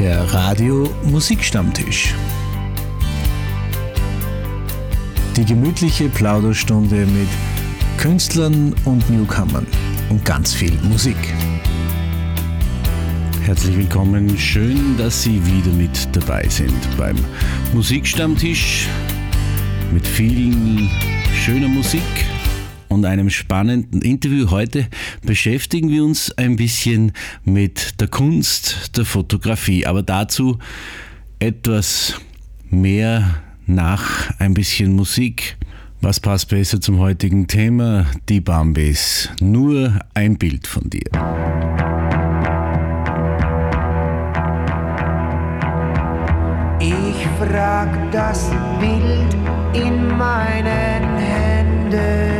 Der Radio Musikstammtisch. Die gemütliche Plauderstunde mit Künstlern und Newcomern und ganz viel Musik. Herzlich willkommen, schön, dass Sie wieder mit dabei sind beim Musikstammtisch mit vielen schöner Musik und einem spannenden Interview. Heute beschäftigen wir uns ein bisschen mit der Kunst der Fotografie, aber dazu etwas mehr nach ein bisschen Musik. Was passt besser zum heutigen Thema? Die Bambis. Nur ein Bild von dir. Ich frag das Bild in meinen Händen.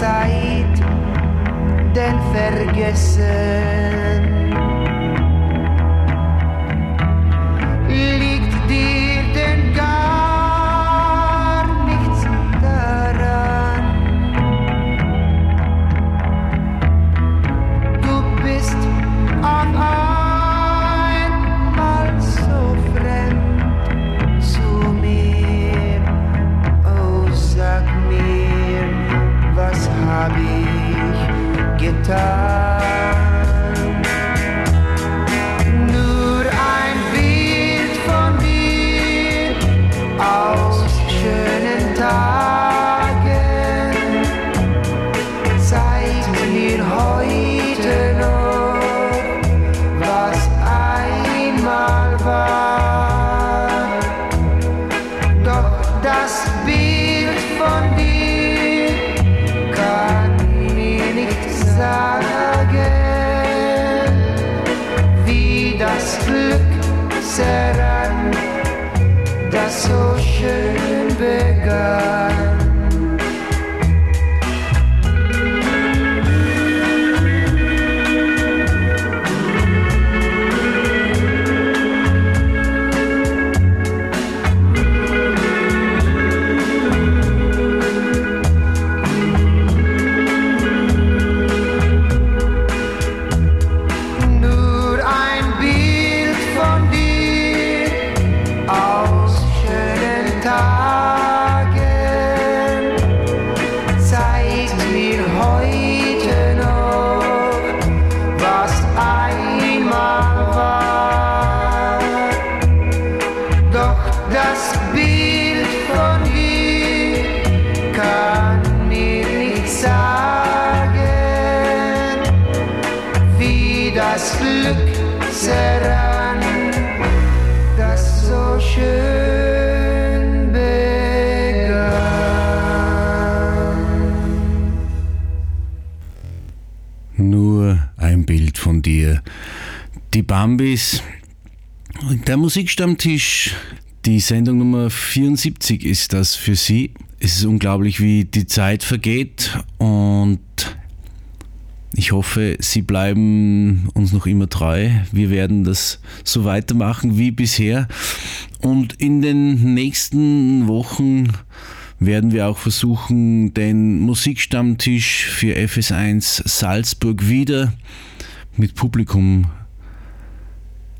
Zeit denn vergessen? Die Bambis. Der Musikstammtisch, die Sendung Nummer 74 ist das für Sie. Es ist unglaublich, wie die Zeit vergeht und ich hoffe, Sie bleiben uns noch immer treu. Wir werden das so weitermachen wie bisher. Und in den nächsten Wochen werden wir auch versuchen, den Musikstammtisch für FS1 Salzburg wieder mit Publikum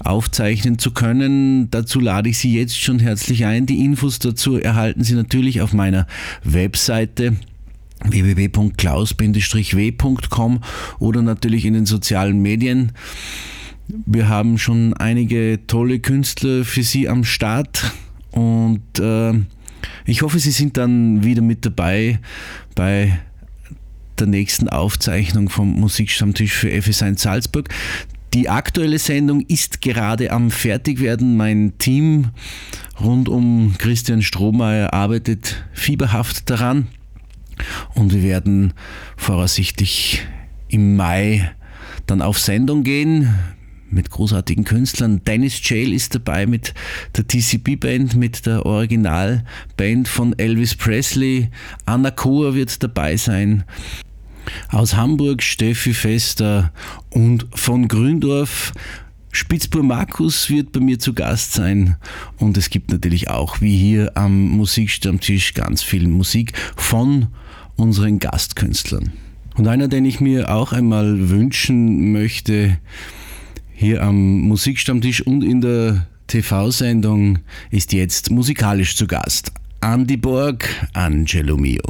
aufzeichnen zu können. Dazu lade ich Sie jetzt schon herzlich ein. Die Infos dazu erhalten Sie natürlich auf meiner Webseite www.klaus-w.com oder natürlich in den sozialen Medien. Wir haben schon einige tolle Künstler für Sie am Start und äh, ich hoffe, Sie sind dann wieder mit dabei bei der nächsten Aufzeichnung vom Musikstammtisch für FS1 Salzburg. Die aktuelle Sendung ist gerade am Fertigwerden. Mein Team rund um Christian Strohmeier arbeitet fieberhaft daran und wir werden voraussichtlich im Mai dann auf Sendung gehen mit großartigen Künstlern. Dennis Jail ist dabei mit der TCB Band, mit der Originalband von Elvis Presley. Anna Kohr wird dabei sein. Aus Hamburg Steffi Fester und von Gründorf Spitzbur Markus wird bei mir zu Gast sein und es gibt natürlich auch wie hier am Musikstammtisch ganz viel Musik von unseren Gastkünstlern. Und einer, den ich mir auch einmal wünschen möchte, hier am Musikstammtisch und in der TV-Sendung ist jetzt musikalisch zu Gast. Andy Borg, Angelo Mio.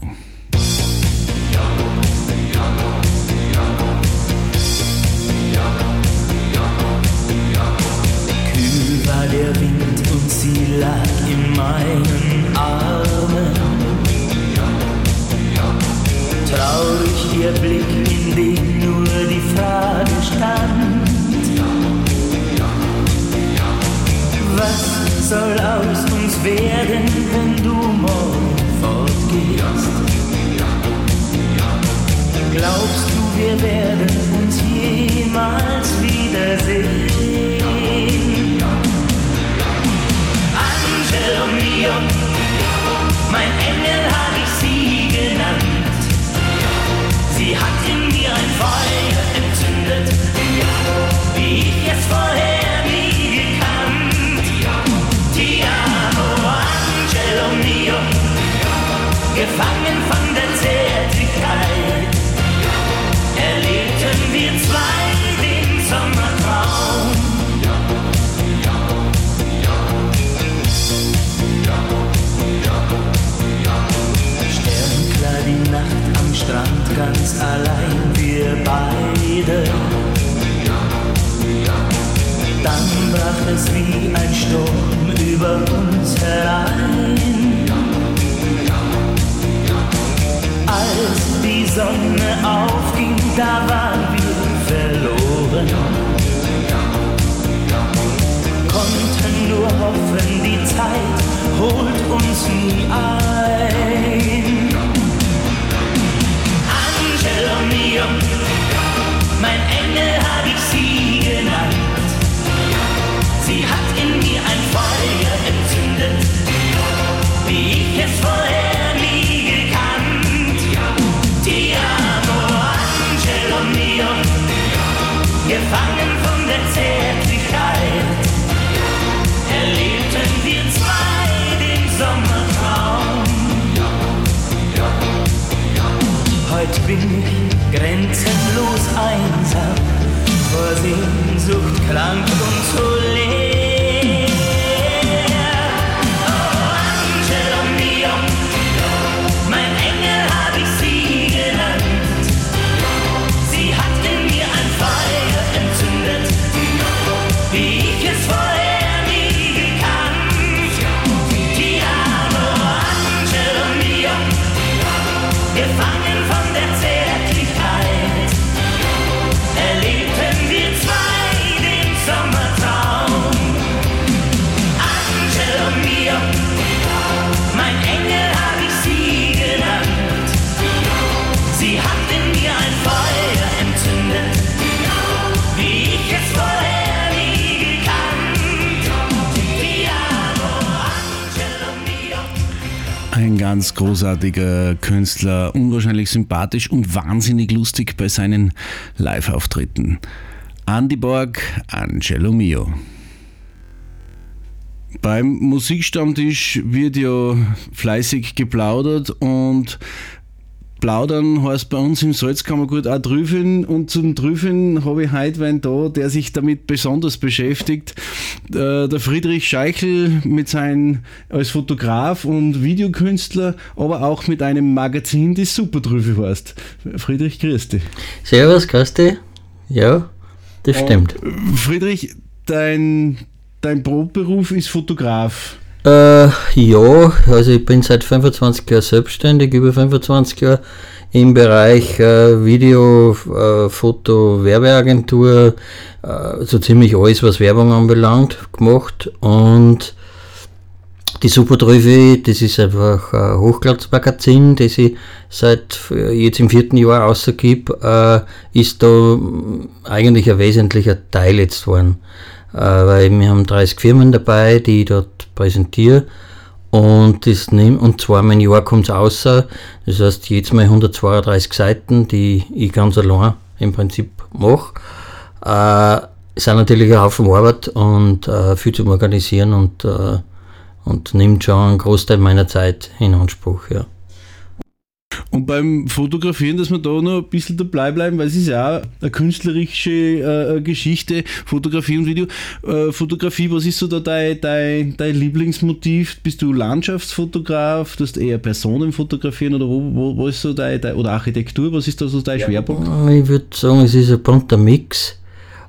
Großartiger Künstler, unwahrscheinlich sympathisch und wahnsinnig lustig bei seinen Live-Auftritten. Andy Borg, Angelo Mio. Beim Musikstammtisch wird ja fleißig geplaudert und Plaudern heißt bei uns im Salzkammergut auch Trüffeln und zum Trüffeln habe ich heute einen da, der sich damit besonders beschäftigt. Äh, Der Friedrich Scheichel mit seinem als Fotograf und Videokünstler, aber auch mit einem Magazin, das Supertrüffel heißt. Friedrich, grüß dich. Servus, Kasti. Ja, das stimmt. Friedrich, dein, dein Brotberuf ist Fotograf. Äh, ja, also ich bin seit 25 Jahren selbstständig, über 25 Jahre im Bereich äh, Video, äh, Foto, Werbeagentur, äh, so ziemlich alles, was Werbung anbelangt, gemacht und die Supertrüffel, das ist einfach ein Hochglanzmagazin, das ich seit jetzt im vierten Jahr rausgebe, äh, ist da eigentlich ein wesentlicher Teil jetzt geworden. Äh, weil wir haben 30 Firmen dabei, die ich dort präsentiere. Und, das nehm, und zweimal im Jahr kommt es raus. Das heißt, jetzt mal 132 Seiten, die ich ganz allein im Prinzip mache. Äh, sind natürlich ein Haufen Arbeit und äh, viel zum Organisieren und äh, und nimmt schon einen Großteil meiner Zeit in Anspruch, ja. Und beim Fotografieren, dass wir da noch ein bisschen dabei bleiben, weil es ist ja auch eine künstlerische äh, Geschichte, Fotografie und Video. Äh, Fotografie, was ist so da dein, dein, dein Lieblingsmotiv? Bist du Landschaftsfotograf? Du hast eher Personen fotografieren oder wo, wo, wo ist so dein, dein, oder Architektur? Was ist da so dein Schwerpunkt? Ich würde sagen, es ist ein bunter Mix,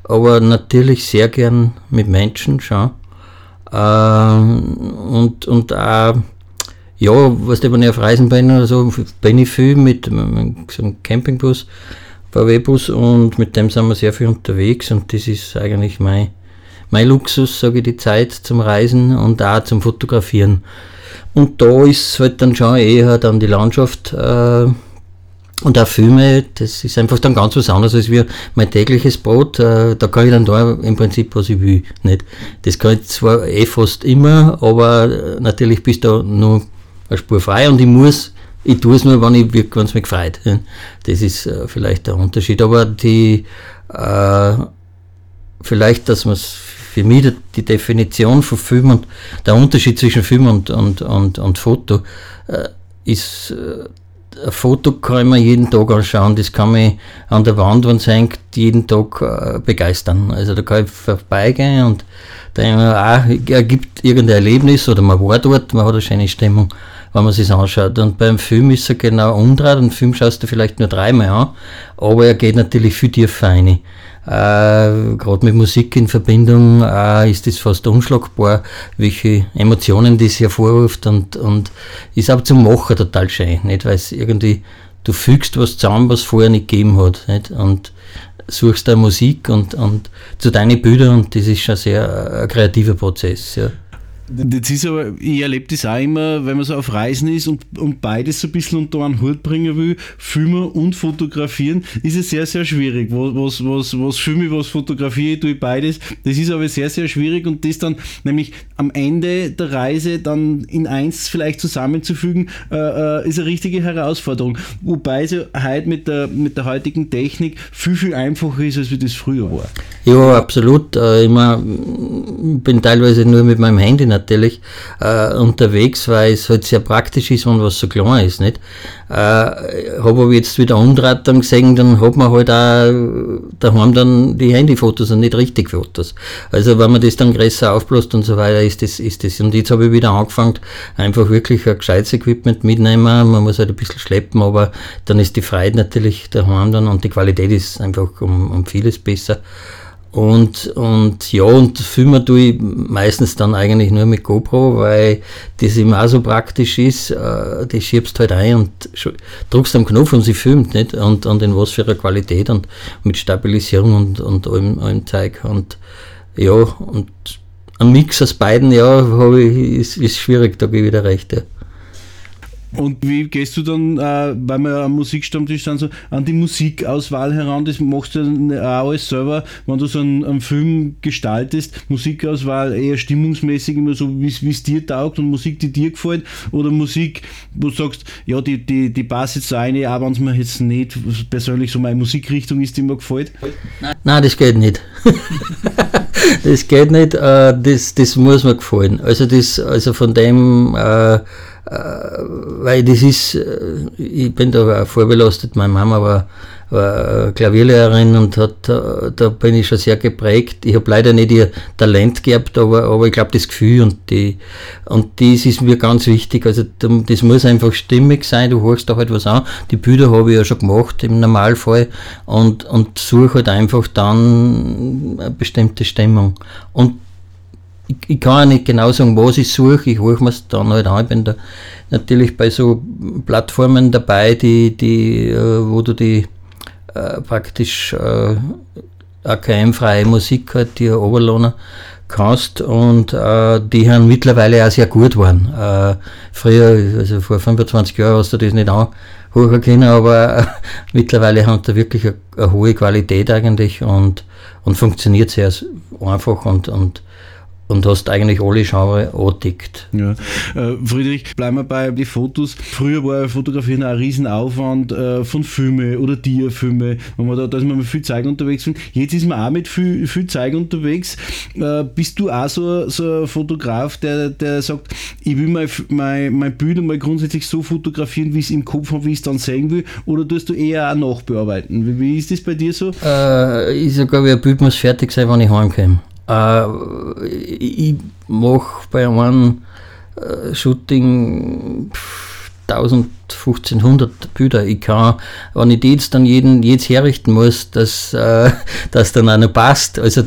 aber natürlich sehr gern mit Menschen schon. Ähm, und, und auch, ja, was wenn ich auf Reisen bin oder so, bin ich viel mit, mit so einem Campingbus, VW-Bus und mit dem sind wir sehr viel unterwegs und das ist eigentlich mein, mein Luxus, sage ich, die Zeit zum Reisen und auch zum Fotografieren. Und da ist halt dann schon eher dann die Landschaft äh, und auch Filme, das ist einfach dann ganz was anderes als wie mein tägliches Brot. Äh, da kann ich dann da im Prinzip, was ich will. Nicht? Das kann ich zwar eh fast immer, aber äh, natürlich bist du nur eine Spur frei und ich muss, ich tue es nur, wenn ich wenn es mich gefreut. Das ist äh, vielleicht der Unterschied. Aber die, äh, vielleicht, dass man es für mich die, Definition von Film und der Unterschied zwischen Film und, und, und, und Foto äh, ist ein Foto kann man jeden Tag anschauen, das kann mich an der Wand, wenn es hängt, jeden Tag äh, begeistern. Also da kann ich vorbeigehen und denke mir, ah, er gibt irgendein Erlebnis oder man war dort, man hat eine schöne Stimmung, wenn man sich anschaut. Und beim Film ist er genau umdreht, einen Film schaust du vielleicht nur dreimal an, aber er geht natürlich viel tiefer rein. Äh, Gerade mit Musik in Verbindung äh, ist es fast unschlagbar, welche Emotionen das hervorruft und, und ist auch zum Machen total schön, nicht? Weil es irgendwie, du fügst was zusammen, was vorher nicht gegeben hat, nicht? Und suchst da Musik und, und zu deinen Bildern und das ist schon sehr äh, ein kreativer Prozess, ja. Das ist aber, ich erlebe das auch immer, wenn man so auf Reisen ist und, und beides so ein bisschen unter einen Hut bringen will, Filmen und Fotografieren, ist es sehr, sehr schwierig. Was, was, was filme ich, was fotografiere ich, tue ich beides. Das ist aber sehr, sehr schwierig und das dann nämlich am Ende der Reise dann in eins vielleicht zusammenzufügen, äh, äh ist eine richtige Herausforderung. Wobei es ja heute mit der, mit der heutigen Technik viel, viel einfacher ist, als wie das früher war. Ja, absolut. Äh, ich bin teilweise nur mit meinem Handy natürlich äh, unterwegs, weil es halt sehr praktisch ist, wenn was so klein ist. Nicht? Äh, habe aber jetzt wieder umdreht dann gesehen, dann hat man halt auch daheim dann die Handyfotos und nicht richtig Fotos. Also wenn man das dann größer aufbläst und so weiter, ist das, ist das. Und jetzt habe ich wieder angefangen, einfach wirklich ein gescheites Equipment mitnehmen. Man muss halt ein bisschen schleppen, aber dann ist die Freiheit natürlich daheim dann und die Qualität ist einfach um, um vieles besser. Und, und ja, und filmen tue ich meistens dann eigentlich nur mit GoPro, weil das immer auch so praktisch ist. Äh, die schiebst halt ein und drückst am Knopf und sie filmt, nicht? Und, und in was für einer Qualität und mit Stabilisierung und, und allem, allem Zeug. Und ja, und ein Mix aus beiden, ja, ich, ist, ist schwierig, da gebe ich wieder recht. Ja. Und wie gehst du dann, äh, weil wir am Musikstammtisch sind, so an die Musikauswahl heran? Das machst du dann auch alles selber, wenn du so einen, einen Film gestaltest. Musikauswahl eher stimmungsmäßig, immer so, wie es dir taugt und Musik, die dir gefällt? Oder Musik, wo du sagst, ja, die, die, die passt jetzt so eine, auch wenn es mir jetzt nicht persönlich so meine Musikrichtung ist, die mir gefällt? Nein, das geht nicht. das geht nicht, äh, das, das muss mir gefallen. Also, das, also von dem. Äh, äh, weil das ist, äh, ich bin da auch vorbelastet, meine Mama war, war Klavierlehrerin und hat, äh, da bin ich schon sehr geprägt. Ich habe leider nicht ihr Talent gehabt, aber, aber ich glaube das Gefühl und die, und das ist mir ganz wichtig. Also das muss einfach stimmig sein, du hörst da halt was an. Die Bilder habe ich ja schon gemacht im Normalfall und, und suche halt einfach dann eine bestimmte Stimmung. Und ich, kann ja nicht genau sagen, was ich suche, ich hole mir es dann halt an. Ich bin da natürlich bei so Plattformen dabei, die, die, äh, wo du die äh, praktisch äh, AKM-freie Musik halt, die Oberlohner kannst und äh, die haben mittlerweile auch sehr gut waren. Äh, früher, also vor 25 Jahren hast du das nicht anhören können, aber äh, mittlerweile haben da wirklich eine, eine, hohe Qualität eigentlich und, und funktioniert sehr einfach und, und und hast eigentlich alle Genre angedeckt. Ja. Äh, Friedrich, bleiben wir bei den Fotos. Früher war Fotografieren ein Riesenaufwand äh, von Filme oder Tierfilme. da, da ist man mit viel Zeug unterwegs. Jetzt ist man auch mit viel, viel Zeug unterwegs. Äh, bist du auch so, so ein Fotograf, der, der sagt, ich will mein, mein, mein Bild mal grundsätzlich so fotografieren, wie ich es im Kopf habe, wie ich es dann sehen will? Oder tust du eher auch nachbearbeiten? Wie, wie ist das bei dir so? Äh, ich sage, ein Bild muss fertig sein, wenn ich heimkomme. Äh, ich mache bei einem äh, Shooting 1000, 1500 Bilder. Ich kann, wenn ich die jetzt dann jeden, jetzt herrichten muss, dass äh, das dann auch noch passt. Also,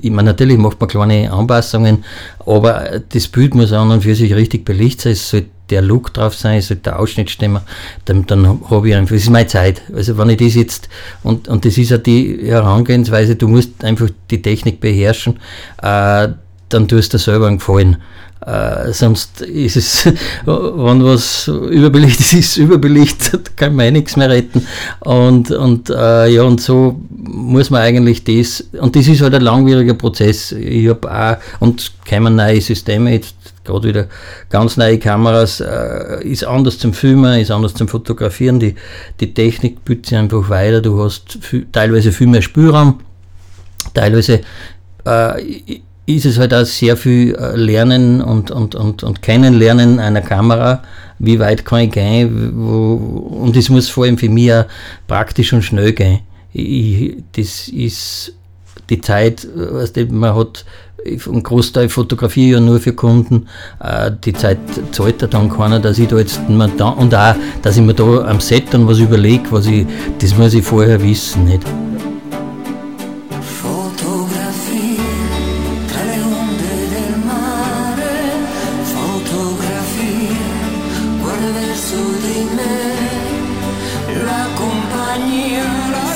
ich meine, natürlich macht man kleine Anpassungen, aber das Bild muss an und für sich richtig belichtet sein. Es sollte der Look drauf sein, es sollte der Ausschnitt stimmen. Dann, dann habe ich einfach, das ist meine Zeit. Also, wenn ich das jetzt, und, und das ist ja die Herangehensweise, du musst einfach die Technik beherrschen, äh, dann tust du selber einen Gefallen. Äh, sonst ist es, wenn was überbelichtet ist, überbelichtet, kann man eh nichts mehr retten. Und, und äh, ja, und so muss man eigentlich das, und das ist halt ein langwieriger Prozess. Ich habe auch, und kommen neue Systeme, jetzt gerade wieder ganz neue Kameras, äh, ist anders zum Filmen, ist anders zum Fotografieren. Die, die Technik bietet sich einfach weiter, du hast viel, teilweise viel mehr Spielraum, teilweise äh, ist es halt auch sehr viel äh, Lernen und, und, und, und Kennenlernen einer Kamera. Wie weit kann ich gehen? Wo, und es muss vor allem für mich auch praktisch und schnell gehen. Ich, das ist die Zeit, weißt du, man hat einen Großteil fotografiere ja nur für Kunden. Äh, die Zeit zahlt er dann keiner, dass ich da jetzt da, und auch, dass ich mir da am Set dann was überlege, was ich, das muss ich vorher wissen. Nicht?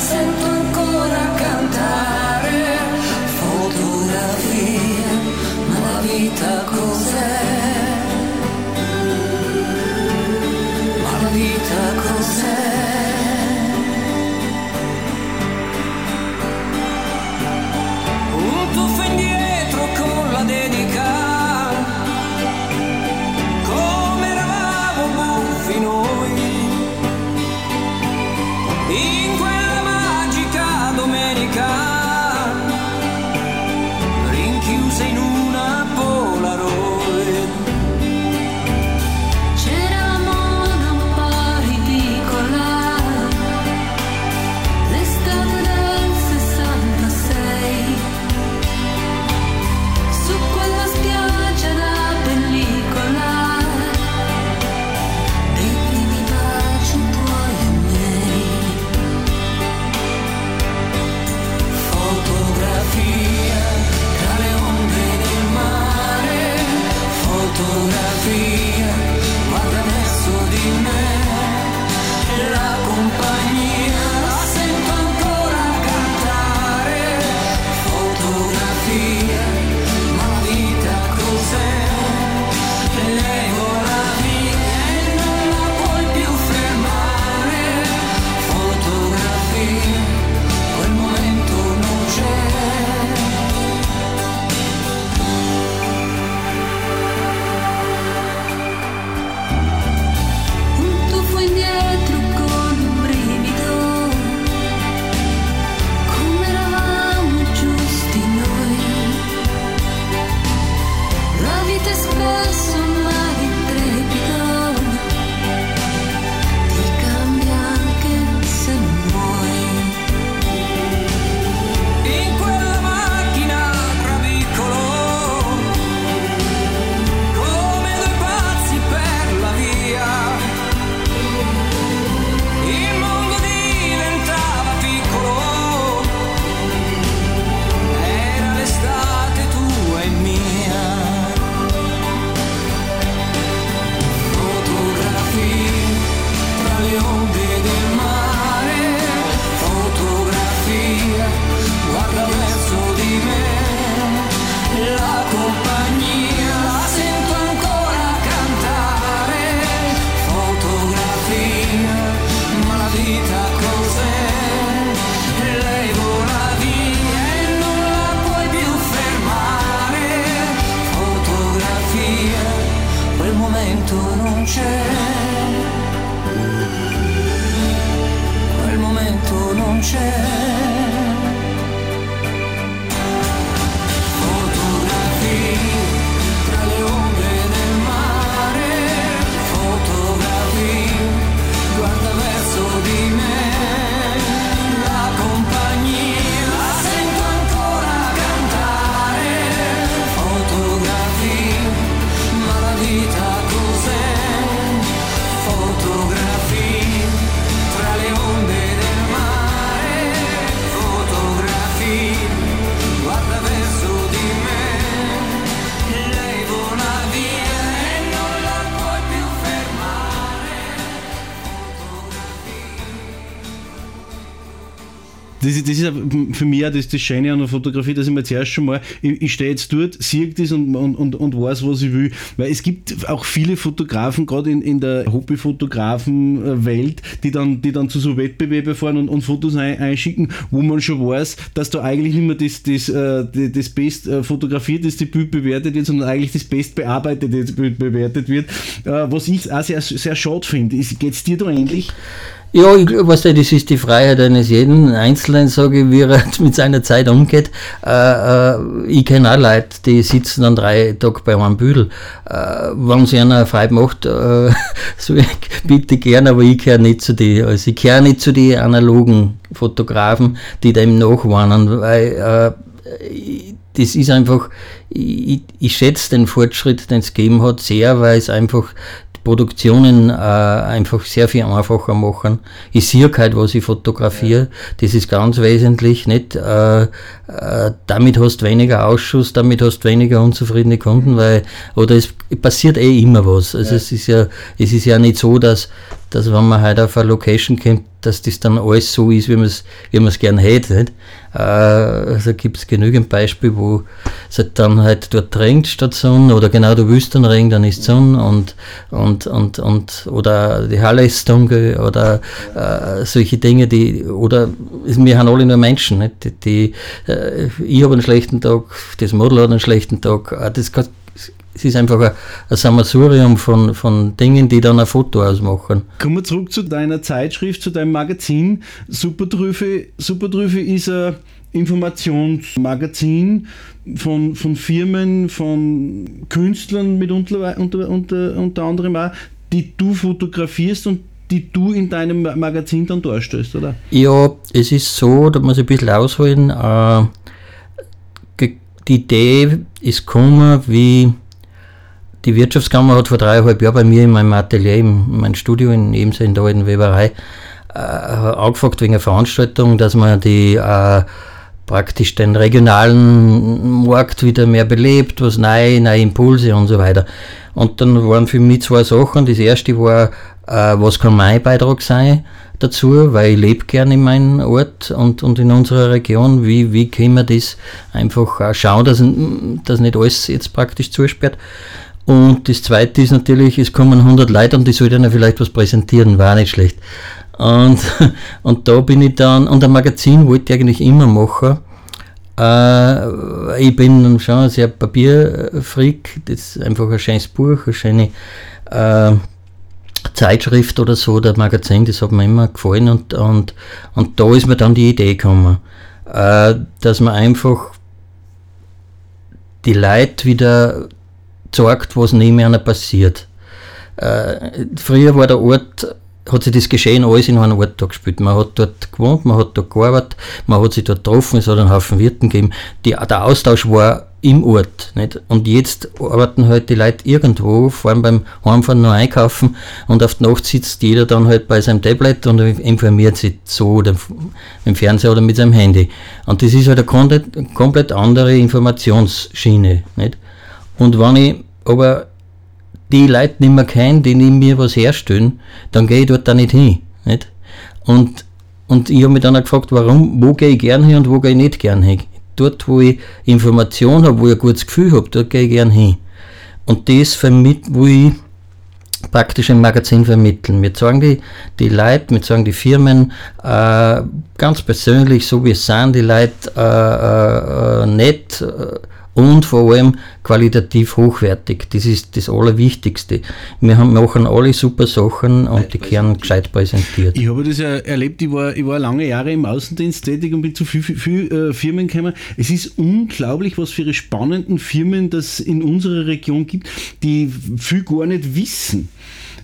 rinchiuse in una থাকো das, ist, das ist für mich auch das, das Schöne an der Fotografie, dass ich mir zuerst schon mal, ich, ich stehe jetzt dort, sehe das und, und, und, und weiß, was ich will. Weil es gibt auch viele Fotografen, gerade in, in der Hobbyfotografen-Welt, die dann, die dann zu so Wettbewerben fahren und, und Fotos ein, einschicken, wo man schon weiß, dass da eigentlich nicht mehr das, das, äh, das Best äh, fotografierte Bild bewertet wird, sondern eigentlich das Best bearbeitete Bild bewertet wird. Äh, was ich auch sehr, sehr schade finde. Geht es dir da ähnlich? Ja, ich was das ist die Freiheit eines jeden Einzelnen, sage ich, wie er mit seiner Zeit umgeht. Äh, äh, ich kenne auch Leute, die sitzen dann drei Tage bei einem Büdel. Äh, wenn sie einer frei macht, äh, so ich bitte gern, aber ich gehöre nicht zu die, also ich gehöre nicht zu den analogen Fotografen, die dem nachwarnen, weil äh, das ist einfach, ich, ich schätze den Fortschritt, den es gegeben hat, sehr, weil es einfach Produktionen äh, einfach sehr viel einfacher machen. Ich sehe halt, was ich fotografiere. Das ist ganz wesentlich. Nicht? Äh, äh, damit hast du weniger Ausschuss, damit hast du weniger unzufriedene Kunden, weil, oder es passiert eh immer was. Also ja. es ist ja, es ist ja nicht so, dass, dass wenn man halt auf eine Location kommt, dass das dann alles so ist, wie man es wie man's gern hätte. Nicht? Äh, also gibt es genügend Beispiele, wo es halt dann halt dort regnet statt Sonne oder genau du willst dann Regen, dann ist Sonne und, und, und, und oder die Halle ist dunkel oder äh, solche Dinge, die oder wir haben alle nur Menschen, nicht? die, die äh, ich habe einen schlechten Tag, das Model hat einen schlechten Tag, äh, das kann, es ist einfach ein, ein Sammelsurium von, von Dingen, die dann ein Foto ausmachen. Kommen wir zurück zu deiner Zeitschrift, zu deinem Magazin. Supertrüffe, Supertrüffe ist ein Informationsmagazin von, von Firmen, von Künstlern mit unter, unter, unter, unter anderem auch, die du fotografierst und die du in deinem Magazin dann darstellst, oder? Ja, es ist so, da muss ich ein bisschen ausholen. Äh, die Idee ist gekommen, wie die Wirtschaftskammer hat vor dreieinhalb Jahren bei mir in meinem Atelier, in meinem Studio in Ebensee in der alten Weberei, äh, angefragt wegen einer Veranstaltung, dass man die äh, praktisch den regionalen Markt wieder mehr belebt, was neue, neue Impulse und so weiter. Und dann waren für mich zwei Sachen. Das erste war, äh, was kann mein Beitrag sein dazu, weil ich lebe gerne in meinem Ort und, und in unserer Region. Wie, wie können wir das einfach schauen, dass, dass nicht alles jetzt praktisch zusperrt. Und das zweite ist natürlich, es kommen 100 Leute und die sollten ja vielleicht was präsentieren, war nicht schlecht. Und, und da bin ich dann, und ein Magazin wollte ich eigentlich immer machen. Äh, ich bin schon ein sehr Papierfreak, das ist einfach ein schönes Buch, eine schöne äh, Zeitschrift oder so, der Magazin, das hat mir immer gefallen und, und, und da ist mir dann die Idee gekommen, äh, dass man einfach die Leute wieder zeigt, was nebeneinander passiert. Äh, früher war der Ort, hat sich das Geschehen alles in einem Ort da gespielt. Man hat dort gewohnt, man hat dort gearbeitet, man hat sich dort getroffen, es hat einen Haufen Wirten gegeben. Die, der Austausch war im Ort. Nicht? Und jetzt arbeiten halt die Leute irgendwo, vor allem beim Heimfahren noch einkaufen und auf der Nacht sitzt jeder dann halt bei seinem Tablet und informiert sich so oder im Fernseher oder mit seinem Handy. Und das ist halt eine komplett andere Informationsschiene. Nicht? Und wenn ich aber die Leute nicht mehr kenne, die neben mir was herstellen, dann gehe ich dort da nicht hin. Nicht? Und, und ich habe mich dann auch gefragt, warum, wo gehe ich gern hin und wo gehe ich nicht gern hin. Dort, wo ich Information habe, wo ich ein gutes Gefühl habe, dort gehe ich gern hin. Und das vermitt, wo ich praktisch im Magazin vermitteln. Wir sagen die, die Leute, wir sagen die Firmen äh, ganz persönlich, so wie es sind, die Leute äh, äh, äh nett, äh, und vor allem qualitativ hochwertig. Das ist das Allerwichtigste. Wir haben, machen alle super Sachen und die kehren gescheit präsentiert. Ich habe das ja erlebt, ich war, ich war lange Jahre im Außendienst tätig und bin zu vielen viel, äh, Firmen gekommen. Es ist unglaublich, was für spannenden Firmen das in unserer Region gibt, die viel gar nicht wissen.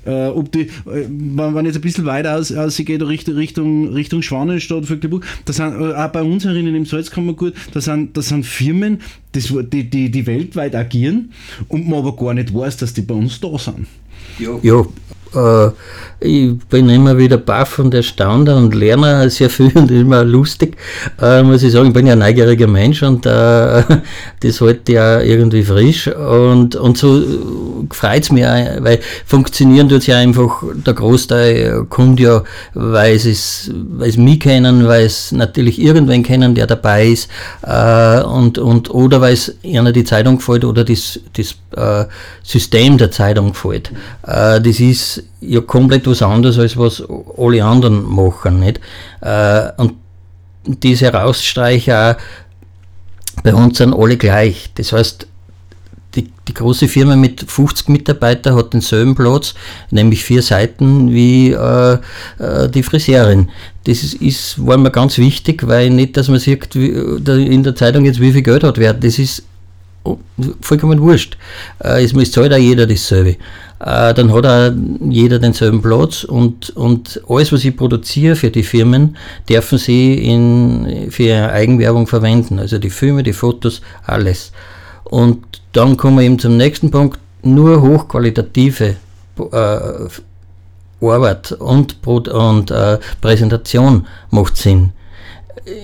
Äh, ob die, äh, wenn man jetzt ein bisschen weiter aus, ausgeht, Richtung, Richtung, Richtung Schwanenstadt, Vöglebuch, da sind äh, auch bei uns herinnen im Salzkammergut, da sind, da sind Firmen, das, die, die, die weltweit agieren und man aber gar nicht weiß, dass die bei uns da sind. Ja, ja äh, ich bin immer wieder baff und erstaunt und lerne sehr viel und immer lustig, äh, muss ich sagen. Ich bin ja ein neugieriger Mensch und äh, das halte ja irgendwie frisch und, und so freut es mich, auch, weil funktionieren tut ja einfach, der Großteil kommt ja, weil sie es, weil es mich kennen, weil es natürlich irgendwen kennen, der dabei ist äh, und, und, oder weil es einer die Zeitung gefällt oder das, das äh, System der Zeitung gefällt. Äh, das ist ja komplett was anderes, als was alle anderen machen. Nicht? Äh, und diese Herausstreicher bei uns sind alle gleich. Das heißt, die, die, große Firma mit 50 Mitarbeitern hat denselben Platz, nämlich vier Seiten wie äh, äh, die Friseurin. Das ist, ist, war mir ganz wichtig, weil nicht, dass man sieht wie, in der Zeitung jetzt, wie viel Geld hat wer. Das ist vollkommen wurscht. Äh, es zahlt auch jeder dasselbe. Äh, dann hat auch jeder denselben Platz und, und alles, was ich produziere für die Firmen, dürfen sie in, für ihre Eigenwerbung verwenden. Also die Filme, die Fotos, alles. Und dann kommen wir eben zum nächsten Punkt. Nur hochqualitative äh, Arbeit und, und äh, Präsentation macht Sinn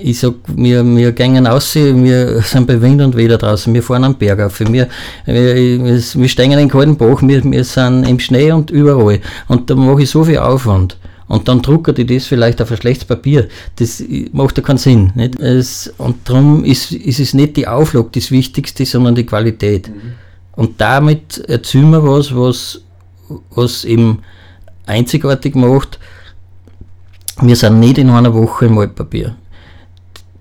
ich sag, wir, wir gehen aus, wir sind bei Wind und Wetter draußen, wir fahren am Berg auf, wir, wir, wir steigen in den kalten Bach, wir, wir sind im Schnee und überall. Und da mache ich so viel Aufwand. Und dann druckert ich das vielleicht auf ein schlechtes Papier. Das macht ja keinen Sinn. Nicht? Es, und darum ist, ist es nicht die Auflage das Wichtigste, sondern die Qualität. Mhm. Und damit erzielen wir was, was, was eben einzigartig macht. Wir sind nicht in einer Woche im Altpapier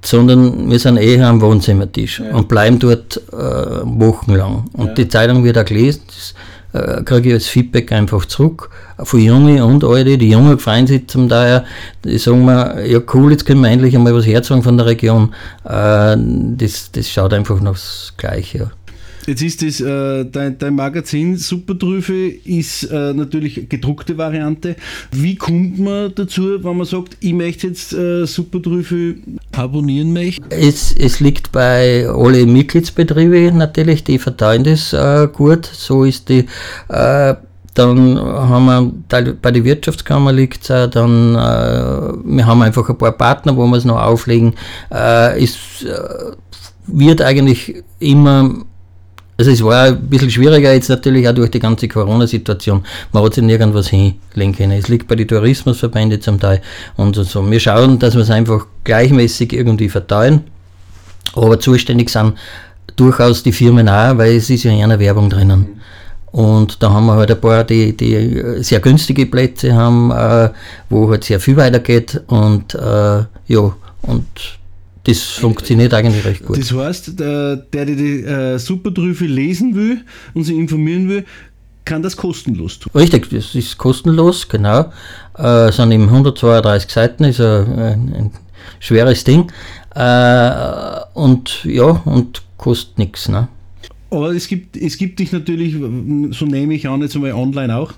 sondern wir sind eher am Wohnzimmertisch ja. und bleiben dort äh, wochenlang. Und ja. die Zeitung wird auch gelesen, das äh, kriege ich als Feedback einfach zurück, von Junge und Alte. Die Jungen freuen sich zum Teil, die sagen mir, ja cool, jetzt können wir endlich einmal was herzogen von der Region. Äh, das, das schaut einfach noch das Gleiche. Jetzt ist das, äh, dein, dein, Magazin Supertrüfe ist äh, natürlich gedruckte Variante. Wie kommt man dazu, wenn man sagt, ich möchte jetzt äh, Supertrüfe abonnieren möchte? Es, es liegt bei allen Mitgliedsbetrieben natürlich, die verteilen das äh, gut. So ist die äh, dann haben wir, bei der Wirtschaftskammer liegt es dann, äh, wir haben einfach ein paar Partner, wo wir es noch auflegen. Äh, es äh, wird eigentlich immer also es war ein bisschen schwieriger jetzt natürlich auch durch die ganze Corona-Situation. Man hat sich nirgendwas hinlegen können. Es liegt bei den Tourismusverbänden zum Teil und so. Wir schauen, dass wir es einfach gleichmäßig irgendwie verteilen, aber zuständig sind durchaus die Firmen auch, weil es ist ja in einer Werbung drinnen. Und da haben wir halt ein paar, die, die sehr günstige Plätze haben, äh, wo halt sehr viel weitergeht und äh, ja, und das funktioniert eigentlich recht gut. Das heißt, der, der die äh, Supertrüffel lesen will und sich informieren will, kann das kostenlos tun. Richtig, das ist kostenlos, genau. Äh, es sind eben 132 Seiten, ist ein, ein, ein schweres Ding. Äh, und ja, und kostet nichts. Ne? Aber es gibt, es gibt dich natürlich, so nehme ich an, jetzt einmal online auch.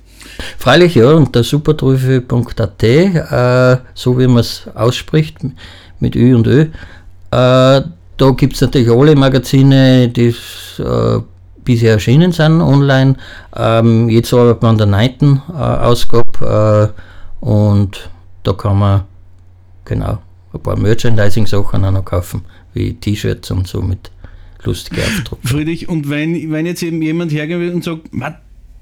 Freilich, ja, unter supertrüffel.at, äh, so wie man es ausspricht mit Ö und Ö. Äh, da gibt es natürlich alle Magazine, die äh, bisher erschienen sind online. Ähm, jetzt arbeitet man an der neunten äh, Ausgabe äh, und da kann man genau ein paar Merchandising-Sachen auch noch kaufen, wie T-Shirts und so mit lustigen Aufdrucken. Friedrich, und wenn, wenn jetzt eben jemand hergehen will und sagt,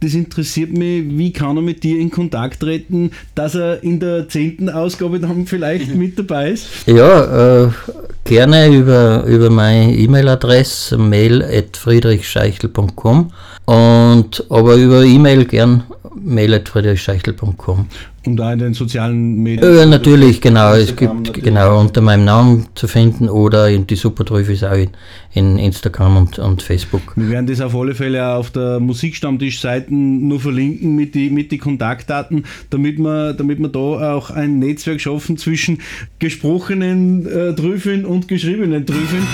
das interessiert mich, wie kann er mit dir in Kontakt treten, dass er in der zehnten Ausgabe dann vielleicht mit dabei ist? Ja, äh, gerne über, über meine E-Mail-Adresse mail.friedrichscheichel.com und aber über E-Mail gern mail.friedrichscheichel.com. Und auch in den sozialen Medien. Ja, natürlich, genau. Es gibt natürlich. genau unter meinem Namen zu finden oder in die Supertrüffel ist auch in, in Instagram und, und, Facebook. Wir werden das auf alle Fälle auf der Musikstammtisch-Seite nur verlinken mit den mit die Kontaktdaten, damit wir, damit wir da auch ein Netzwerk schaffen zwischen gesprochenen äh, Trüffeln und geschriebenen Trüffeln.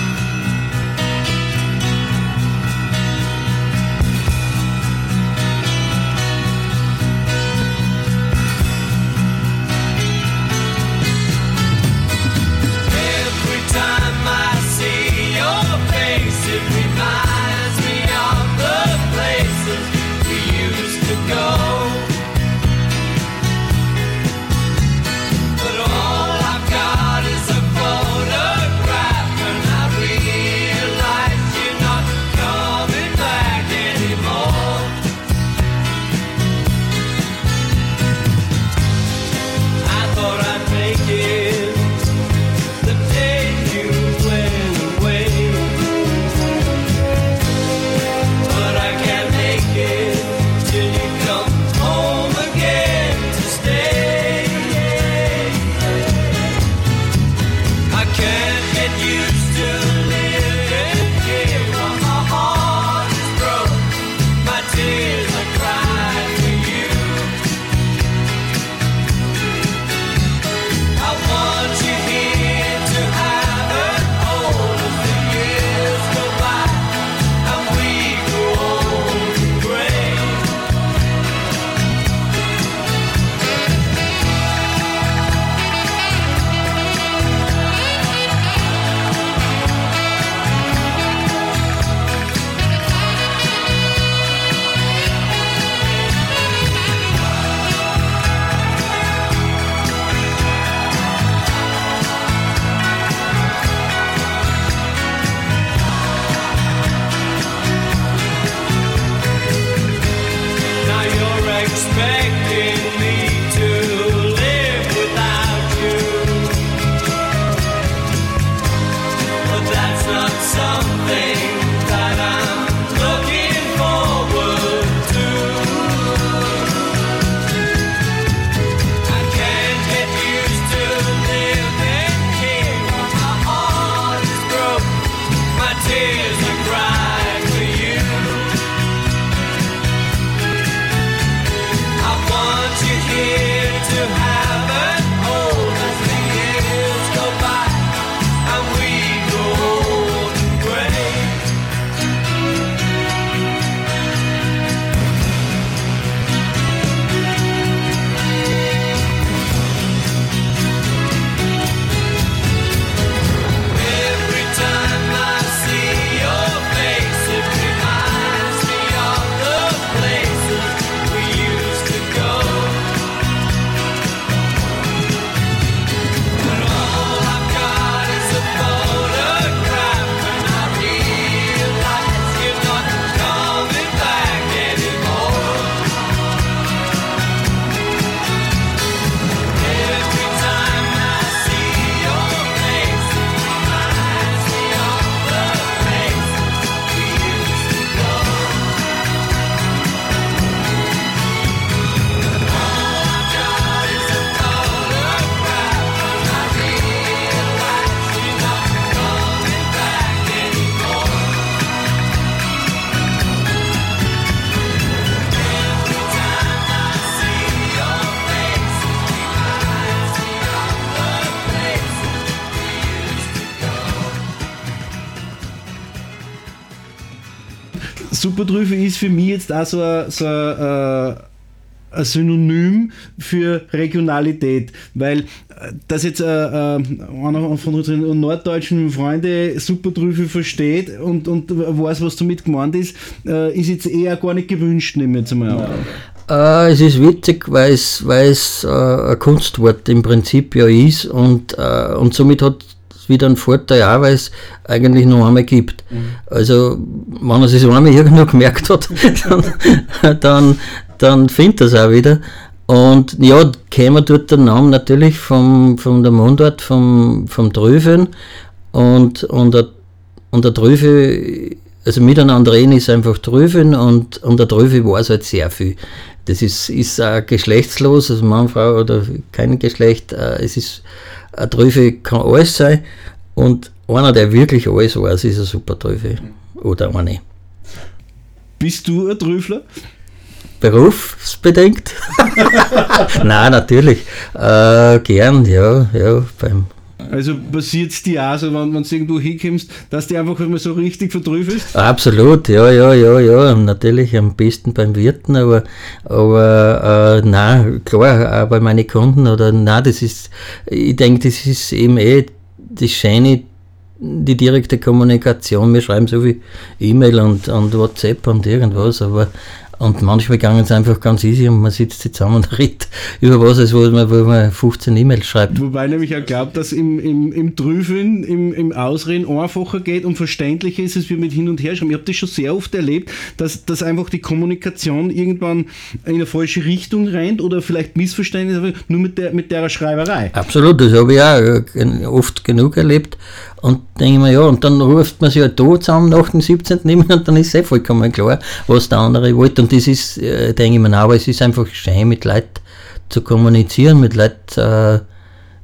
Supertrüffel ist für mich jetzt auch so ein, so ein, äh, ein Synonym für Regionalität, weil äh, dass jetzt äh, äh, einer von unseren norddeutschen Freunden Supertrüffel versteht und, und weiß, was damit gemeint ist, äh, ist jetzt eher gar nicht gewünscht, nehme ich jetzt mal an. Äh, es ist witzig, weil es, äh, ein Kunstwort im Prinzip ja ist und, und somit hat wieder ein Vorteil auch, weil es eigentlich nur einmal gibt. Mhm. Also, wenn er sich einmal irgendwo gemerkt hat, dann, dann, dann findet er es auch wieder. Und ja, käme dort der Name natürlich vom, von der Mundart, vom, vom Trüfeln. Und, und, der, und der Trüffel also miteinander reden ist einfach Trüffeln und, und der Trüffel weiß halt sehr viel. Das ist, ist auch geschlechtslos, also Mann, Frau oder kein Geschlecht. Äh, es ist, ein Trüffel kann alles sein und einer, der wirklich alles weiß, ist ein super Trüffel. Oder eine. Bist du ein Trüffler? Berufsbedingt? Nein, natürlich. Äh, gern, ja, ja. Beim, Also passiert es dir auch so, wenn, wenn du irgendwo hinkommst, dass du einfach immer so richtig vertrüffelst? absolut, ja, ja, ja, ja. Natürlich am besten beim Wirten, aber, aber äh, nein, klar, auch bei meinen Kunden oder nein, das ist, ich denke, das ist eben eh das Schöne, die direkte Kommunikation. Wir schreiben so viel E-Mail und, und WhatsApp und irgendwas, aber und manchmal gehen es einfach ganz easy und man sitzt zusammen und redet über was, als wo man, wo man 15 E-Mails schreibt. Wobei nämlich auch glaubt, dass im, im, im Trüffeln, im, im Ausreden einfacher geht und verständlicher ist es wie mit Hin- und Herschreiben. Ich habe das schon sehr oft erlebt, dass, dass einfach die Kommunikation irgendwann in eine falsche Richtung rennt oder vielleicht Missverständnisse, nur mit der, mit der Schreiberei. Absolut, das habe ich auch äh, oft genug erlebt. Und denke ich mir, ja, und dann ruft man sich halt da zusammen nach dem 17. immer und dann ist eh vollkommen klar, was der andere wollte. Und das ist, äh, denke ich mir, auch, aber es ist einfach schön, mit Leuten zu kommunizieren, mit Leuten äh,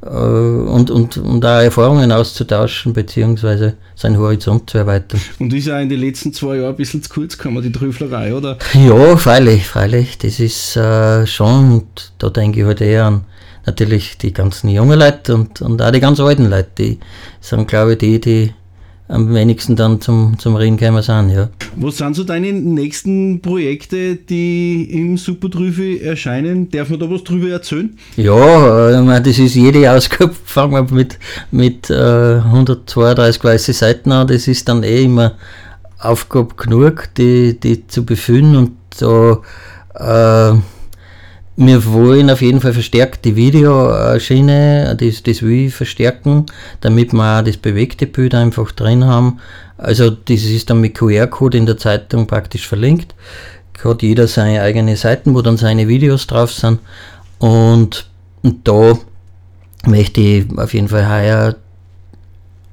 äh, und, und, und auch Erfahrungen auszutauschen, beziehungsweise seinen Horizont zu erweitern. Und ist ja in den letzten zwei Jahren ein bisschen zu kurz gekommen, die Trüfflerei, oder? Ja, freilich, freilich. Das ist äh, schon, und da denke ich halt eher an natürlich die ganzen jungen Leute und, und auch die ganz alten Leute, die sind, glaube ich, die, die am wenigsten dann zum, zum Reden gekommen sind, ja. Was sind so deine nächsten Projekte, die im Supertrüffel erscheinen? Darf man da was drüber erzählen? Ja, äh, ich meine, das ist jede Ausgabe, fangen wir mit, mit äh, 132 weiße Seiten an, das ist dann eh immer Aufgabe genug, die, die zu befüllen und so, äh, wir wollen auf jeden Fall verstärkt die Videoschiene, das, das will ich verstärken, damit wir auch das bewegte Bild einfach drin haben. Also das ist dann mit QR-Code in der Zeitung praktisch verlinkt. Hat jeder seine eigene Seiten, wo dann seine Videos drauf sind. Und, und da möchte ich auf jeden Fall heuer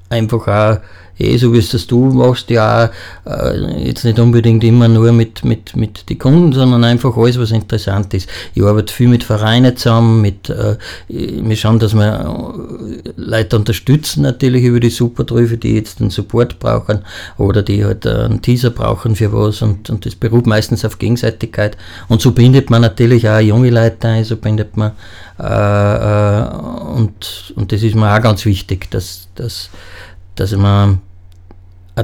einfach auch, eh, so wie es das du machst, ja, äh, jetzt nicht unbedingt immer nur mit, mit, mit den Kunden, sondern einfach alles, was interessant ist. Ich arbeite viel mit Vereinen zusammen, mit, äh, wir schauen, dass wir äh, Leute unterstützen natürlich über die Supertrüfe, die jetzt einen Support brauchen oder die halt einen Teaser brauchen für was und, und das beruht meistens auf Gegenseitigkeit. Und so bindet man natürlich auch junge Leute ein, so bindet man äh, und, und das ist mir auch ganz wichtig, dass, dass, dass man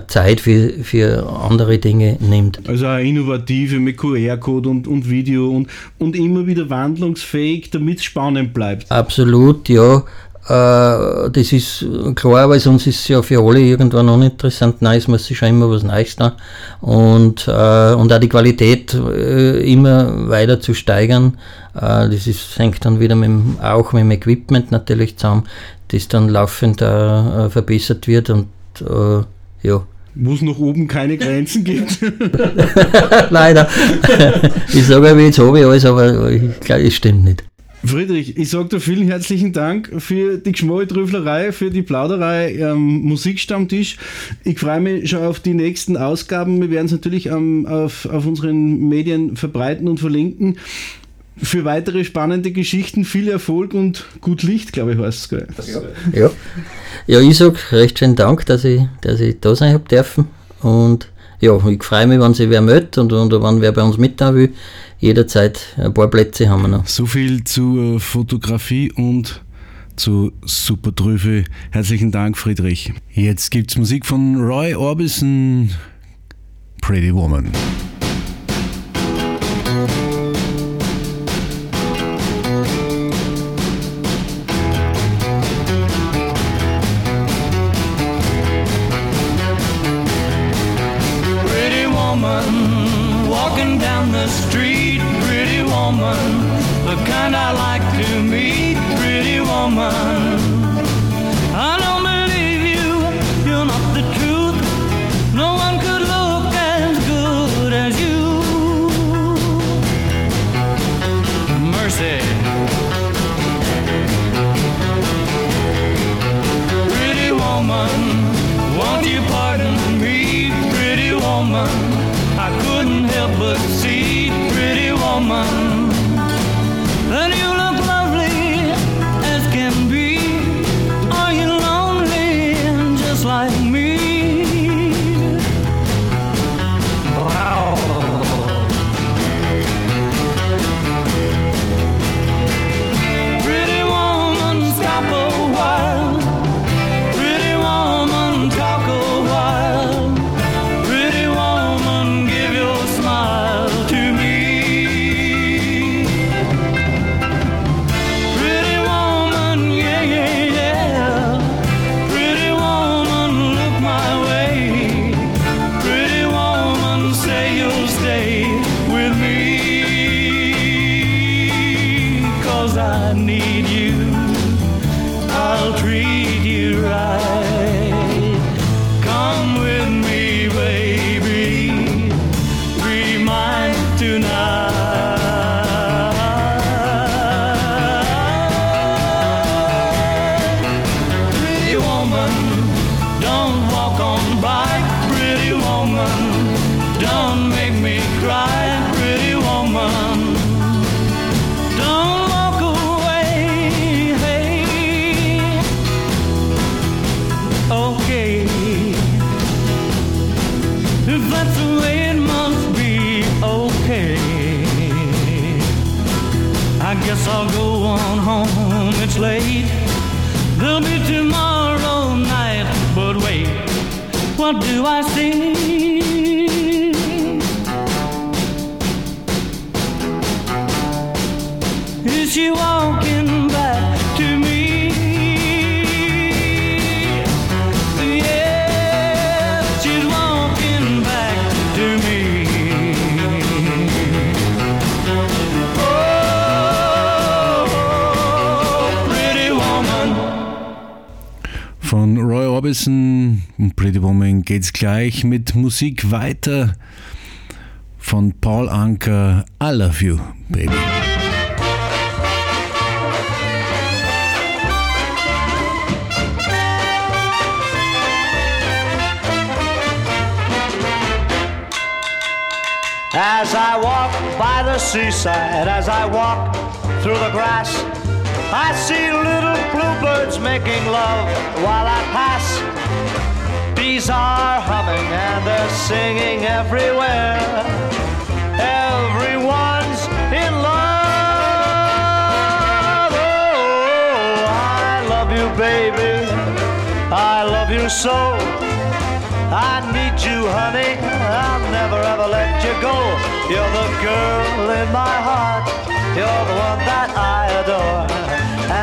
Zeit für, für andere Dinge nimmt. Also eine innovative mit QR-Code und, und Video und, und immer wieder wandlungsfähig, damit es spannend bleibt. Absolut, ja. Äh, das ist klar, weil sonst ist es ja für alle irgendwann uninteressant. Nein, es muss sich schon immer was Neues da. Und, äh, und auch die Qualität äh, immer weiter zu steigern. Äh, das ist, hängt dann wieder mit, dem- auch mit dem Equipment natürlich zusammen, das dann laufend äh, verbessert wird und äh, ja. Wo es nach oben keine Grenzen gibt. Leider. ich sage, jetzt habe ich alles, aber ich glaube, es stimmt nicht. Friedrich, ich sage dir vielen herzlichen Dank für die Geschmolltrüfflerei, für die Plauderei am Musikstammtisch. Ich freue mich schon auf die nächsten Ausgaben. Wir werden es natürlich ähm, auf, auf unseren Medien verbreiten und verlinken. Für weitere spannende Geschichten viel Erfolg und gut Licht, glaube ich, heißt es. Ja. Ja, ich sage recht schönen Dank, dass ich, dass ich da sein habe dürfen. Und ja, ich freue mich, wenn sich wer meldet und, und wenn wer bei uns mit da will. Jederzeit ein paar Plätze haben wir noch. So viel zur Fotografie und zu Supertrüffel. Herzlichen Dank, Friedrich. Jetzt gibt's Musik von Roy Orbison, Pretty Woman. Von Roy Orbison und Pretty Woman geht's gleich mit Musik weiter. Von Paul Anker, I Love You, Baby. As I walk by the seaside, as I walk through the grass, I see little bluebirds making love while I pass. Bees are humming and they're singing everywhere. Everyone's in love. Oh, I love you, baby. I love you so. I need you, honey. I'll never ever let you go. You're the girl in my heart. You're the one that I adore.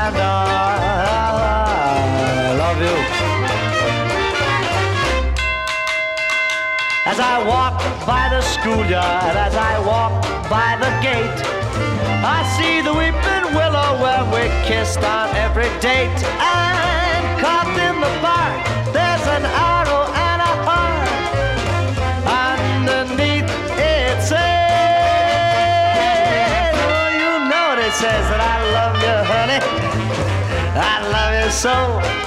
And I love you. As I walk by the schoolyard, as I walk by the gate, I see the weeping willow where we kissed on every date. And in the love you so.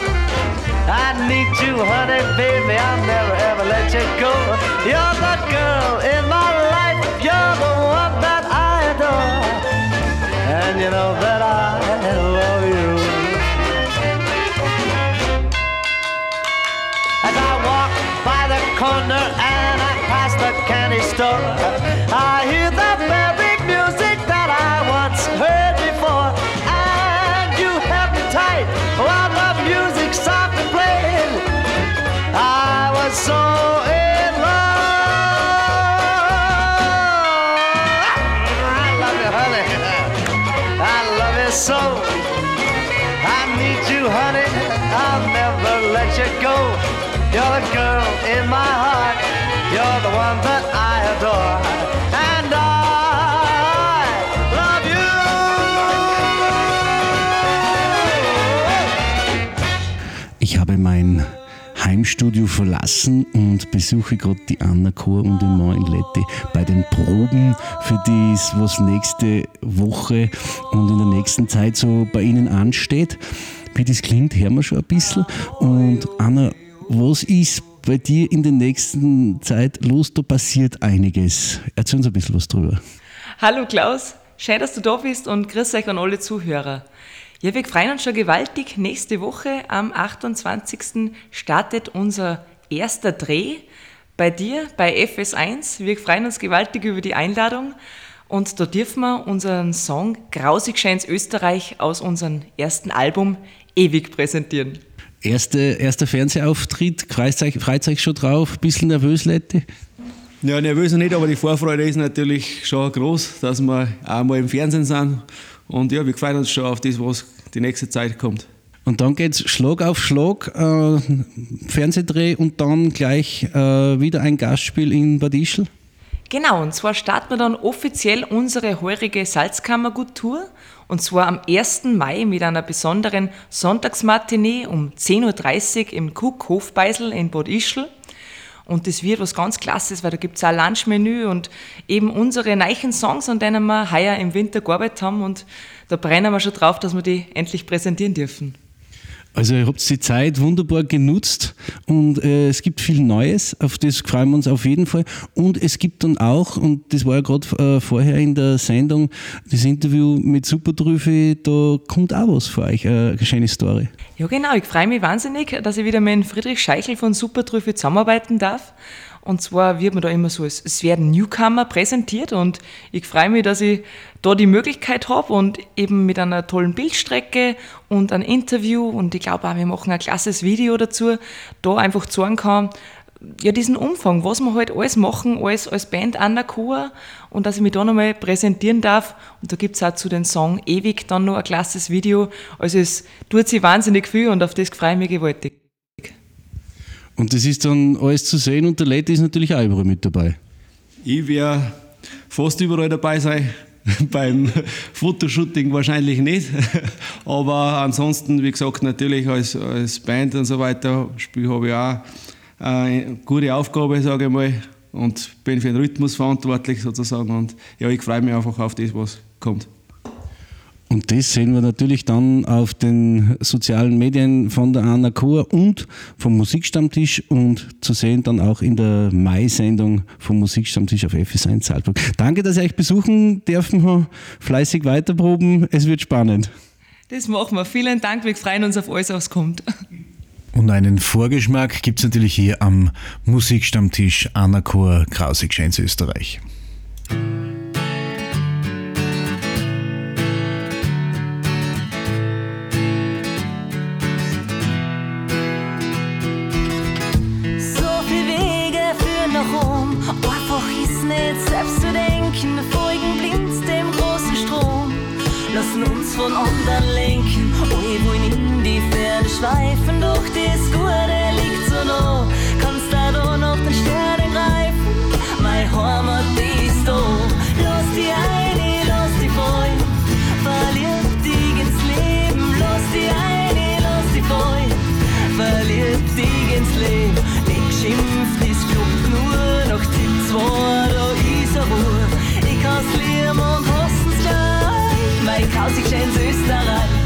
I need you, honey, baby. I'll never ever let you go. You're the girl in my life. You're the one that I adore. And you know that I love you. As I walk by the corner and I pass the candy store, I hear the very my heart. You're the one that I adore. Ich habe mein Heimstudio verlassen und besuche gerade die Anna Chor und den Moin Letti bei den Proben für das, was nächste Woche und in der nächsten Zeit so bei Ihnen ansteht. Wie das klingt, hören wir schon ein bisschen. Und Anna, was ist bei dir in der nächsten Zeit los? Da passiert einiges. Erzähl uns ein bisschen was drüber. Hallo Klaus, schön, dass du da bist und grüß euch an alle Zuhörer. Ja, wir freuen uns schon gewaltig. Nächste Woche am 28. startet unser erster Dreh bei dir, bei FS1. Wir freuen uns gewaltig über die Einladung und da dürfen wir unseren Song Grausig scheint's Österreich aus unserem ersten Album ewig präsentieren. Erste, erster Fernsehauftritt, freut euch schon drauf? Bisschen nervös, Leute? Ja, nervös nicht, aber die Vorfreude ist natürlich schon groß, dass wir auch mal im Fernsehen sind. Und ja, wir freuen uns schon auf das, was die nächste Zeit kommt. Und dann geht's Schlag auf Schlag, äh, Fernsehdreh und dann gleich äh, wieder ein Gastspiel in Bad Ischl. Genau, und zwar starten wir dann offiziell unsere heurige Salzkammergut-Tour. Und zwar am 1. Mai mit einer besonderen Sonntagsmatinee um 10.30 Uhr im Cook Hofbeisel in Bad Ischl. Und das wird was ganz Klasses, weil da gibt es auch Lunchmenü und eben unsere neuen Songs, an denen wir heuer im Winter gearbeitet haben. Und da brennen wir schon drauf, dass wir die endlich präsentieren dürfen. Also ihr habt die Zeit wunderbar genutzt und äh, es gibt viel Neues, auf das freuen wir uns auf jeden Fall. Und es gibt dann auch, und das war ja gerade äh, vorher in der Sendung, das Interview mit Supertrüffe, da kommt auch was für euch, äh, eine schöne Story. Ja genau, ich freue mich wahnsinnig, dass ich wieder mit Friedrich Scheichel von Supertrüffe zusammenarbeiten darf. Und zwar wird man da immer so, es, es werden Newcomer präsentiert und ich freue mich, dass ich da die Möglichkeit habe und eben mit einer tollen Bildstrecke und ein Interview und ich glaube auch, wir machen ein klasses Video dazu, da einfach zeigen kann, ja, diesen Umfang, was wir halt alles machen, alles als Band an der Chor und dass ich mich da nochmal präsentieren darf. Und da gibt es auch zu den Song Ewig dann noch ein klasses Video. Also es tut sich wahnsinnig viel und auf das freue ich mich gewaltig. Und das ist dann alles zu sehen und der Lady ist natürlich auch überall mit dabei. Ich werde fast überall dabei sein. Beim Fotoshooting wahrscheinlich nicht. Aber ansonsten, wie gesagt, natürlich als, als Band und so weiter spiel, habe ich auch eine gute Aufgabe, sage ich mal. Und bin für den Rhythmus verantwortlich sozusagen. Und ja, ich freue mich einfach auf das, was kommt. Und das sehen wir natürlich dann auf den sozialen Medien von der Anna Chor und vom Musikstammtisch und zu sehen dann auch in der Mai-Sendung vom Musikstammtisch auf FS1 Salzburg. Danke, dass ihr euch besuchen dürfen. Fleißig weiterproben. Es wird spannend. Das machen wir. Vielen Dank. Wir freuen uns auf alles, was kommt. Und einen Vorgeschmack gibt es natürlich hier am Musikstammtisch Anna Chor Krausig Schenz Österreich. Nicht selbst zu denken. Wir folgen blind dem großen Strom. Lassen uns von anderen lenken. Oh, ich wollen in die Ferne schweifen. Doch das Gute liegt so nah. Kannst da da noch den Sternen greifen. Mein Heimat, die ist da. Lass die eine, lass die voll. Verlieb dich ins Leben. Lass die eine, lass die voll. Verlieb dich ins Leben. Nicht geschimpft, ist Club nur noch Tipp 2, gleich. Mein Kaus, ich schein's Österreich.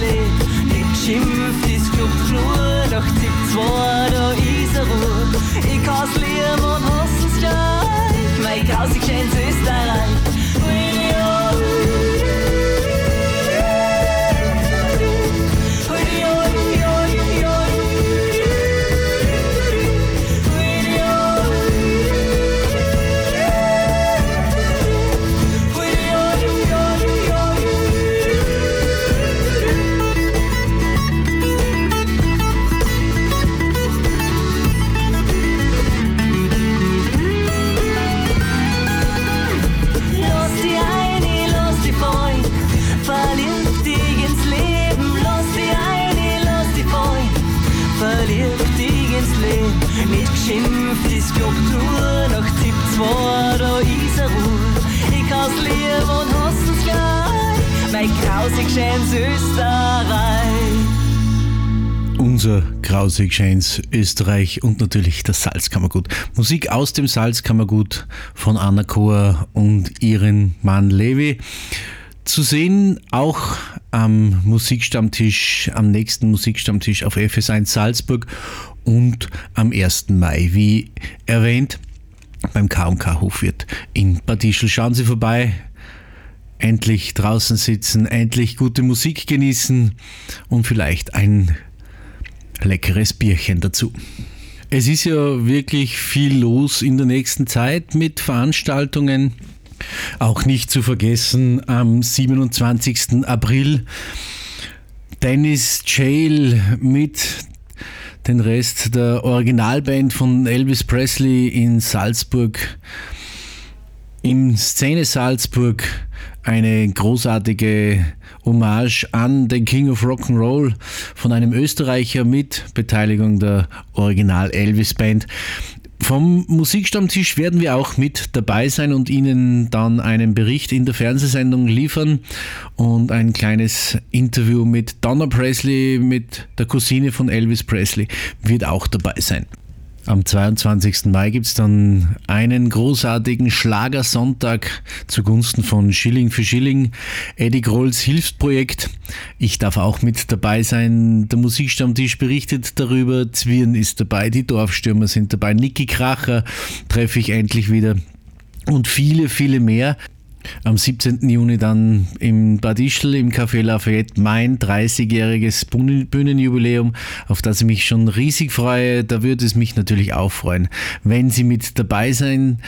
Leben. Nicht schimpft, ist Club nur noch Tipp 2, da ist er Ruhe. Ich kann's lieben und hassen's gleich. Mein Kaus, ich schein's Österreich. Grausig schönes Österreich und natürlich das Salzkammergut. Musik aus dem Salzkammergut von Anna Kohr und ihren Mann Levi. Zu sehen auch am Musikstammtisch, am nächsten Musikstammtisch auf FS1 Salzburg und am 1. Mai, wie erwähnt, beim K&K Hofwirt in Bad Ischl. Schauen Sie vorbei, endlich draußen sitzen, endlich gute Musik genießen und vielleicht ein leckeres Bierchen dazu. Es ist ja wirklich viel los in der nächsten Zeit mit Veranstaltungen. Auch nicht zu vergessen am 27. April Dennis Jail mit den Rest der Originalband von Elvis Presley in Salzburg. Im Szene Salzburg eine großartige Hommage an den King of Rock'n'Roll von einem Österreicher mit Beteiligung der Original Elvis Band. Vom Musikstammtisch werden wir auch mit dabei sein und Ihnen dann einen Bericht in der Fernsehsendung liefern und ein kleines Interview mit Donna Presley, mit der Cousine von Elvis Presley, wird auch dabei sein. Am 22. Mai gibt es dann einen großartigen Schlagersonntag zugunsten von Schilling für Schilling, Eddie Grolls Hilfsprojekt. Ich darf auch mit dabei sein. Der Musikstammtisch berichtet darüber. Zwirn ist dabei, die Dorfstürmer sind dabei, Niki Kracher treffe ich endlich wieder und viele, viele mehr. Am 17. Juni dann im Bad Ischl im Café Lafayette mein 30-jähriges Bühnenjubiläum, auf das ich mich schon riesig freue. Da würde es mich natürlich auch freuen, wenn Sie mit dabei sein.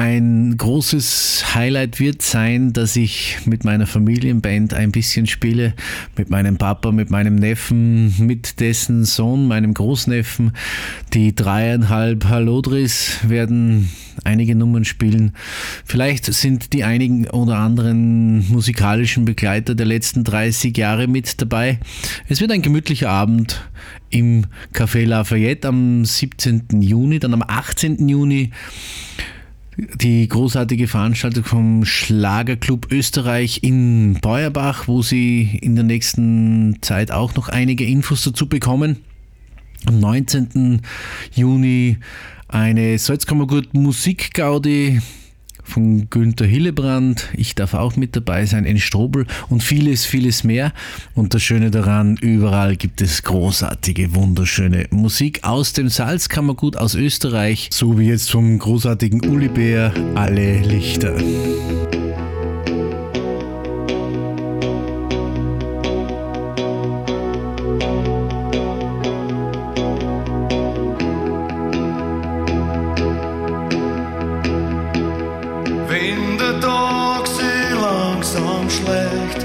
Ein großes Highlight wird sein, dass ich mit meiner Familienband ein bisschen spiele, mit meinem Papa, mit meinem Neffen, mit dessen Sohn, meinem Großneffen. Die dreieinhalb Hallodris werden einige Nummern spielen. Vielleicht sind die einigen oder anderen musikalischen Begleiter der letzten 30 Jahre mit dabei. Es wird ein gemütlicher Abend im Café Lafayette am 17. Juni, dann am 18. Juni die großartige Veranstaltung vom Schlagerclub Österreich in Beuerbach, wo Sie in der nächsten Zeit auch noch einige Infos dazu bekommen. Am 19. Juni eine Salzkammergut Musikgaudi von Günther Hillebrand. Ich darf auch mit dabei sein, in Strobel und vieles, vieles mehr. Und das Schöne daran, überall gibt es großartige, wunderschöne Musik aus dem Salzkammergut aus Österreich, so wie jetzt vom großartigen Uli Bär, alle Lichter. Wenn der Tag sich langsam schlägt,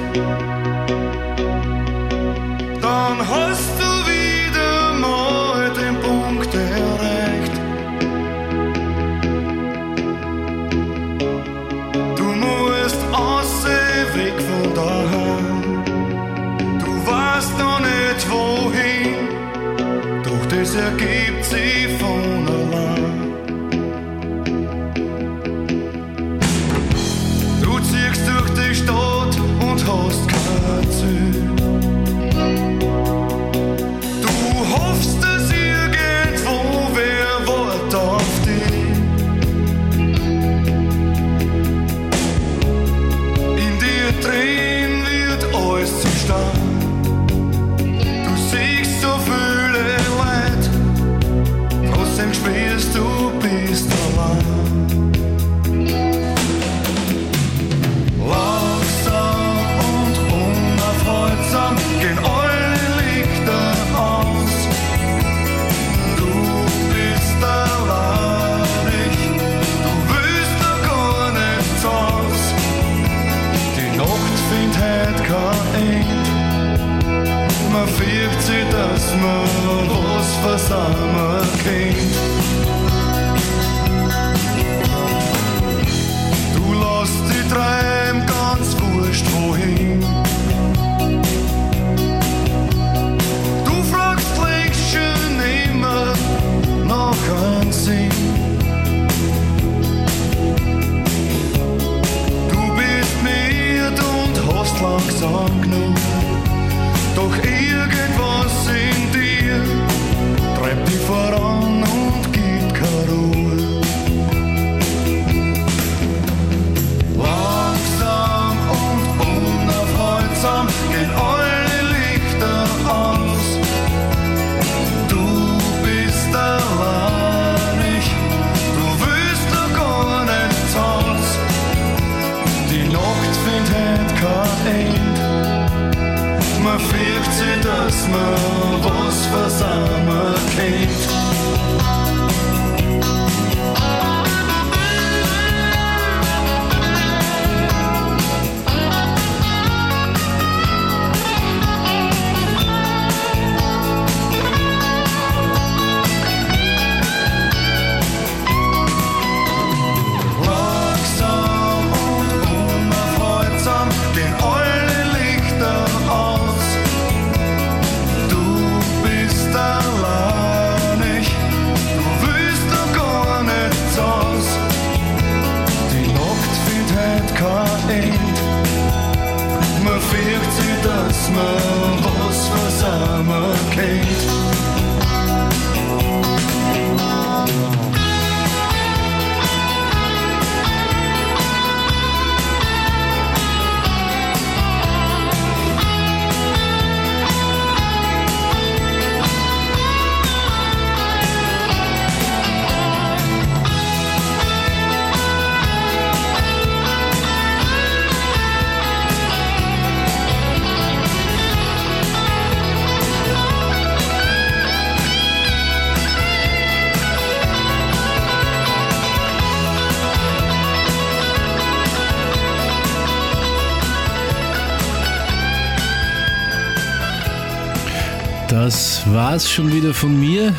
Das war's schon wieder von mir.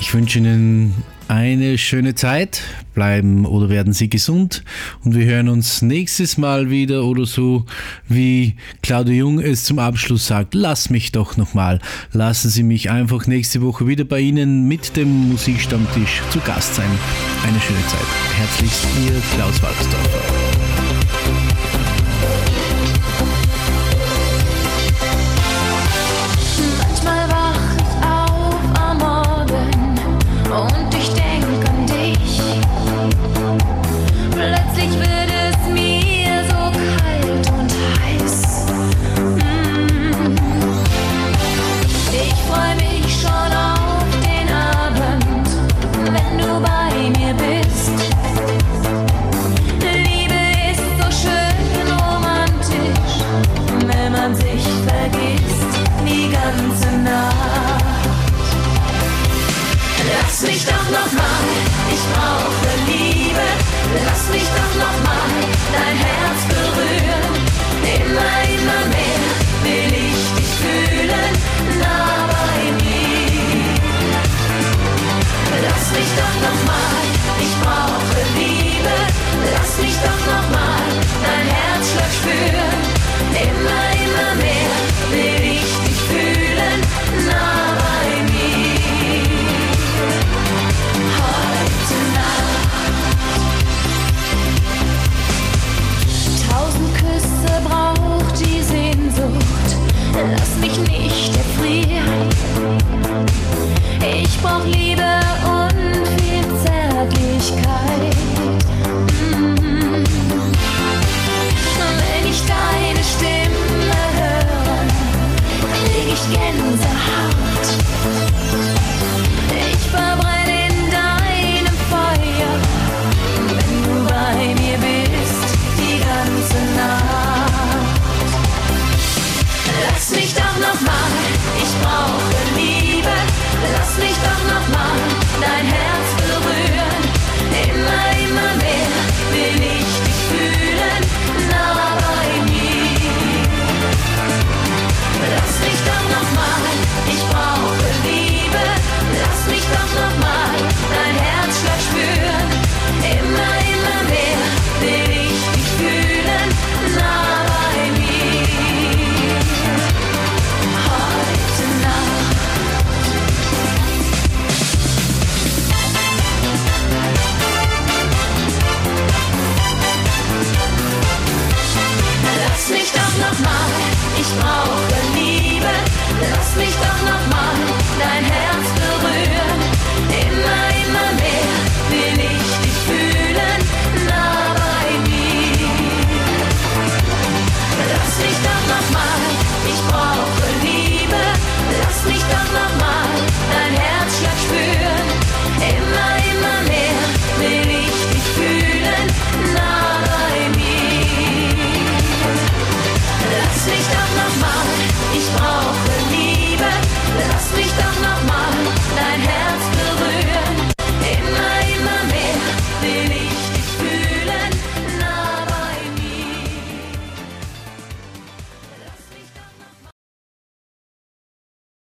Ich wünsche Ihnen eine schöne Zeit. Bleiben oder werden Sie gesund. Und wir hören uns nächstes Mal wieder oder so, wie Claudio Jung es zum Abschluss sagt. Lass mich doch nochmal. Lassen Sie mich einfach nächste Woche wieder bei Ihnen mit dem Musikstammtisch zu Gast sein. Eine schöne Zeit. Herzlichst Ihr Klaus Walksdorfer. nicht doch nochmal.